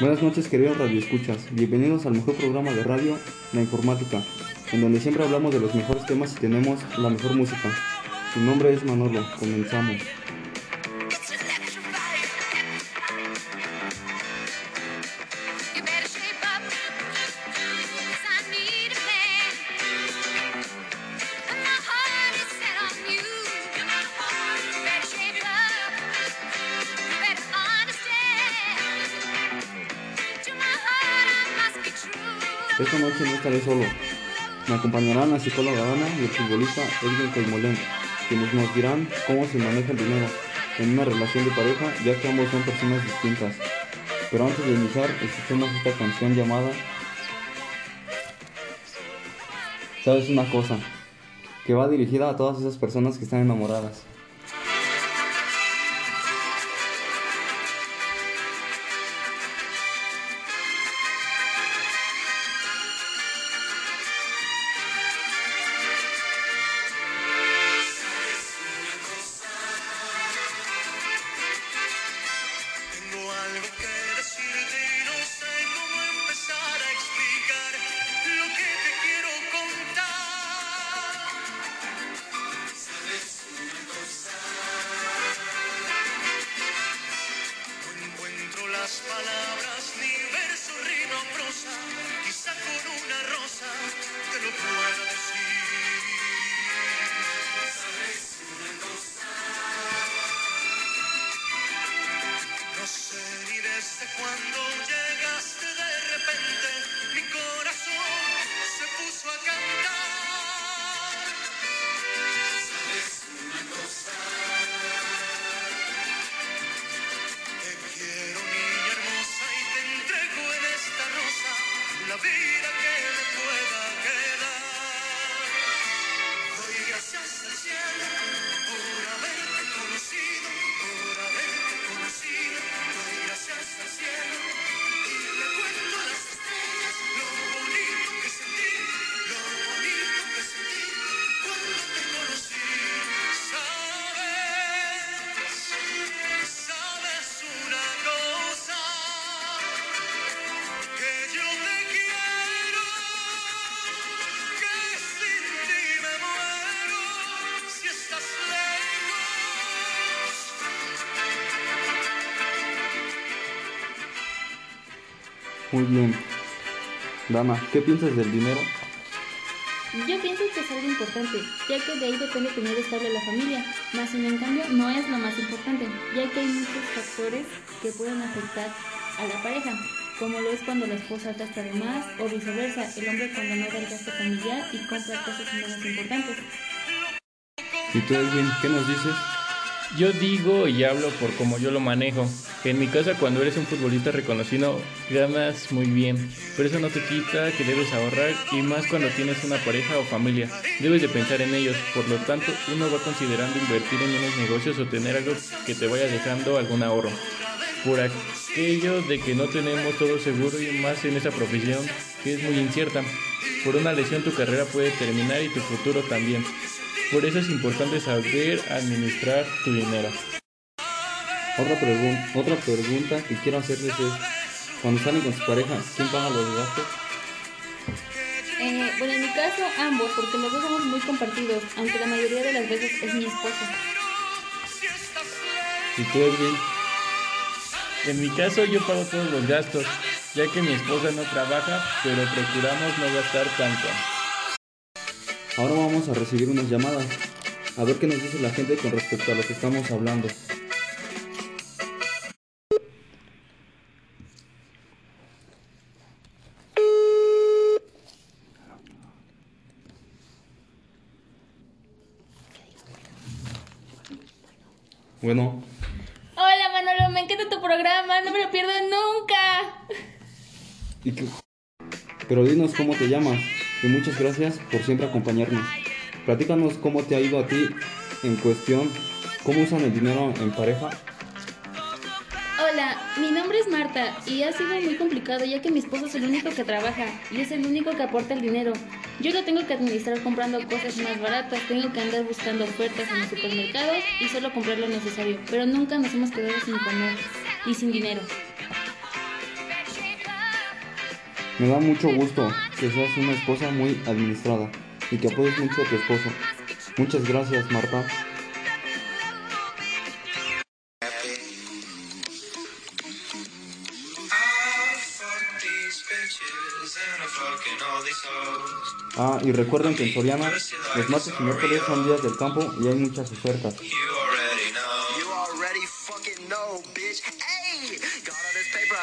Buenas noches queridos radioescuchas, bienvenidos al mejor programa de radio, La Informática, en donde siempre hablamos de los mejores temas y tenemos la mejor música. Mi nombre es Manolo, comenzamos. Esta noche no estaré solo. Me acompañarán la psicóloga Ana y el futbolista Edwin Coimolén, quienes nos dirán cómo se maneja el dinero en una relación de pareja, ya que ambos son personas distintas. Pero antes de iniciar, escuchemos esta canción llamada ¿Sabes una cosa? Que va dirigida a todas esas personas que están enamoradas. Las palabras ni verso, rima prosa. Quizá con una rosa te lo pueda gracias Muy bien. Dama, ¿qué piensas del dinero? Yo pienso que es algo importante, ya que de ahí depende tener estable la familia, más sin en cambio no es lo más importante, ya que hay muchos factores que pueden afectar a la pareja, como lo es cuando la esposa gasta de más o viceversa, el hombre cuando no da el gasto familiar y compra cosas menos importantes. ¿Y tú, Edwin, qué nos dices? Yo digo y hablo por como yo lo manejo. En mi casa cuando eres un futbolista reconocido ganas muy bien, pero eso no te quita que debes ahorrar y más cuando tienes una pareja o familia. Debes de pensar en ellos, por lo tanto uno va considerando invertir en unos negocios o tener algo que te vaya dejando algún ahorro. Por aquello de que no tenemos todo seguro y más en esa profesión que es muy incierta. Por una lesión tu carrera puede terminar y tu futuro también. Por eso es importante saber administrar tu dinero. Otra, pregun- otra pregunta que quiero hacerles es, cuando salen con su pareja, ¿quién paga los gastos? Eh, bueno, en mi caso ambos, porque los dos somos muy compartidos, aunque la mayoría de las veces es mi esposo. ¿Y tú, Edwin? En mi caso yo pago todos los gastos, ya que mi esposa no trabaja, pero procuramos no gastar tanto. Ahora vamos a recibir unas llamadas. A ver qué nos dice la gente con respecto a lo que estamos hablando. Bueno, Hola Manolo, me encanta tu programa, no me lo pierdo nunca. ¿y qué? Pero dinos cómo te llamas y muchas gracias por siempre acompañarnos. Platícanos cómo te ha ido a ti en cuestión, cómo usan el dinero en pareja. Nombre es Marta y ha sido muy complicado ya que mi esposo es el único que trabaja y es el único que aporta el dinero. Yo lo tengo que administrar comprando cosas más baratas, tengo que andar buscando ofertas en los supermercados y solo comprar lo necesario, pero nunca nos hemos quedado sin comer y sin dinero. Me da mucho gusto que seas una esposa muy administrada y que apoyes mucho a tu esposo. Muchas gracias, Marta. Y recuerden que en Soriana los martes y miércoles son días del campo y hay muchas ofertas. You already know. You already fucking know, bitch. Hey, got all this paper,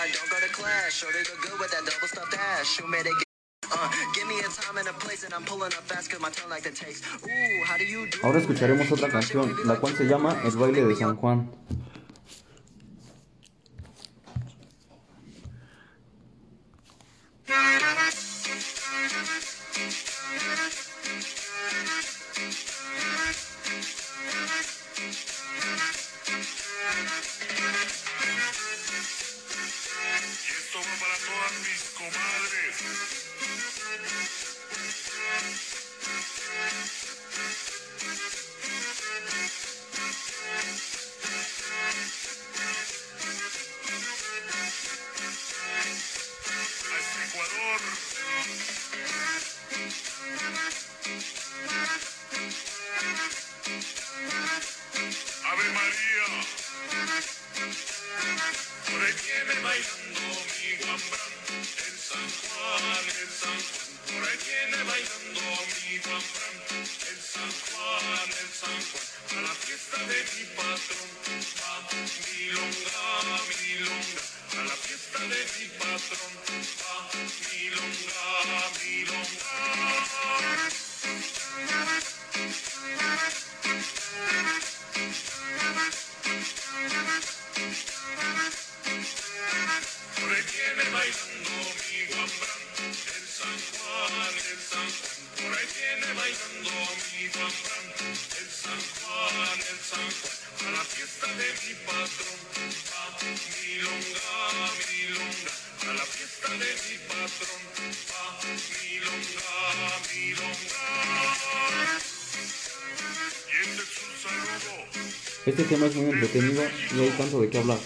Este tema es muy entretenido y hay tanto de qué hablar.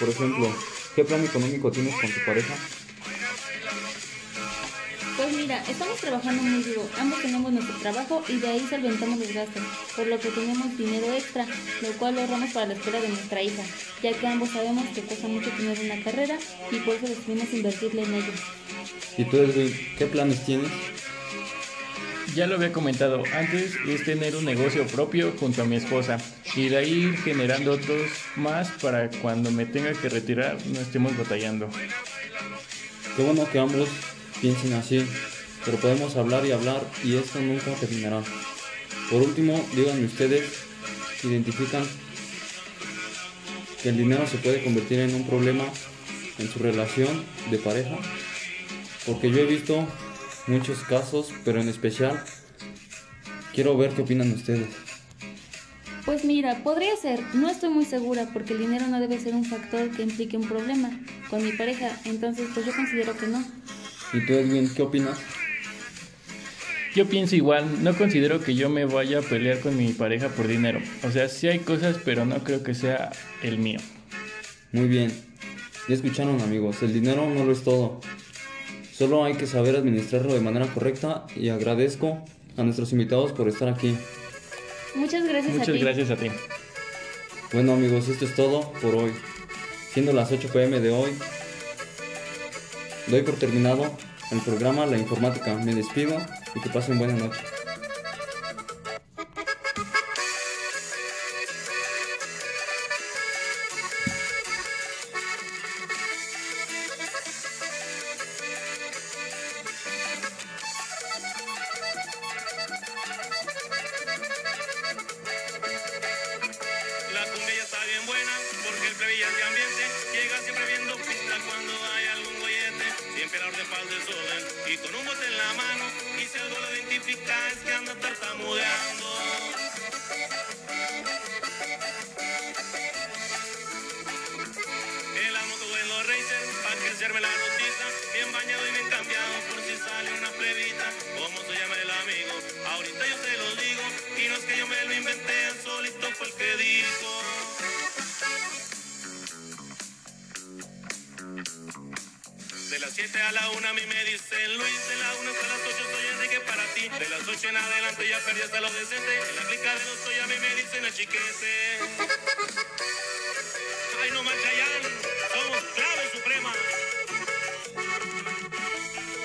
Por ejemplo, ¿qué plan económico tienes con tu pareja? Pues mira, estamos trabajando muy duro, ambos tenemos nuestro trabajo y de ahí solventamos los gastos, por lo que tenemos dinero extra, lo cual lo ahorramos para la escuela de nuestra hija, ya que ambos sabemos que cuesta mucho tener una carrera y por eso decidimos invertirle en ella. ¿Y tú, Edwin, qué planes tienes? Ya lo había comentado antes, es tener un negocio propio junto a mi esposa y de ahí generando otros más para cuando me tenga que retirar no estemos batallando. Qué bueno que ambos piensen así, pero podemos hablar y hablar y esto nunca terminará. Por último, díganme ustedes, ¿identifican que el dinero se puede convertir en un problema en su relación de pareja? Porque yo he visto muchos casos, pero en especial quiero ver qué opinan ustedes. Pues mira, podría ser, no estoy muy segura porque el dinero no debe ser un factor que implique un problema con mi pareja, entonces pues yo considero que no. ¿Y tú, Edwin, qué opinas? Yo pienso igual, no considero que yo me vaya a pelear con mi pareja por dinero. O sea, sí hay cosas, pero no creo que sea el mío. Muy bien. Ya escucharon amigos, el dinero no lo es todo. Solo hay que saber administrarlo de manera correcta y agradezco a nuestros invitados por estar aquí. Muchas gracias a Muchas ti. gracias a ti. Bueno amigos, esto es todo por hoy. Siendo las 8 pm de hoy, doy por terminado el programa La Informática. Me despido y que pasen buena noche. Identifica es que anda tartamudeando. El amo que en los racers para que se la notita. Bien bañado y bien cambiado por si sale una plebita. ¿Cómo se llama el amigo? Ahorita yo se lo digo. Y no es que yo me lo inventé, solito fue el que dijo. De las 7 a la 1 a mí me dicen Luis, de la 1 hasta las 8 soy Enrique de las 8 en adelante ya perdí hasta los decente. En la clica de los soy a mí me dicen achiquete. Ay, no manchayan.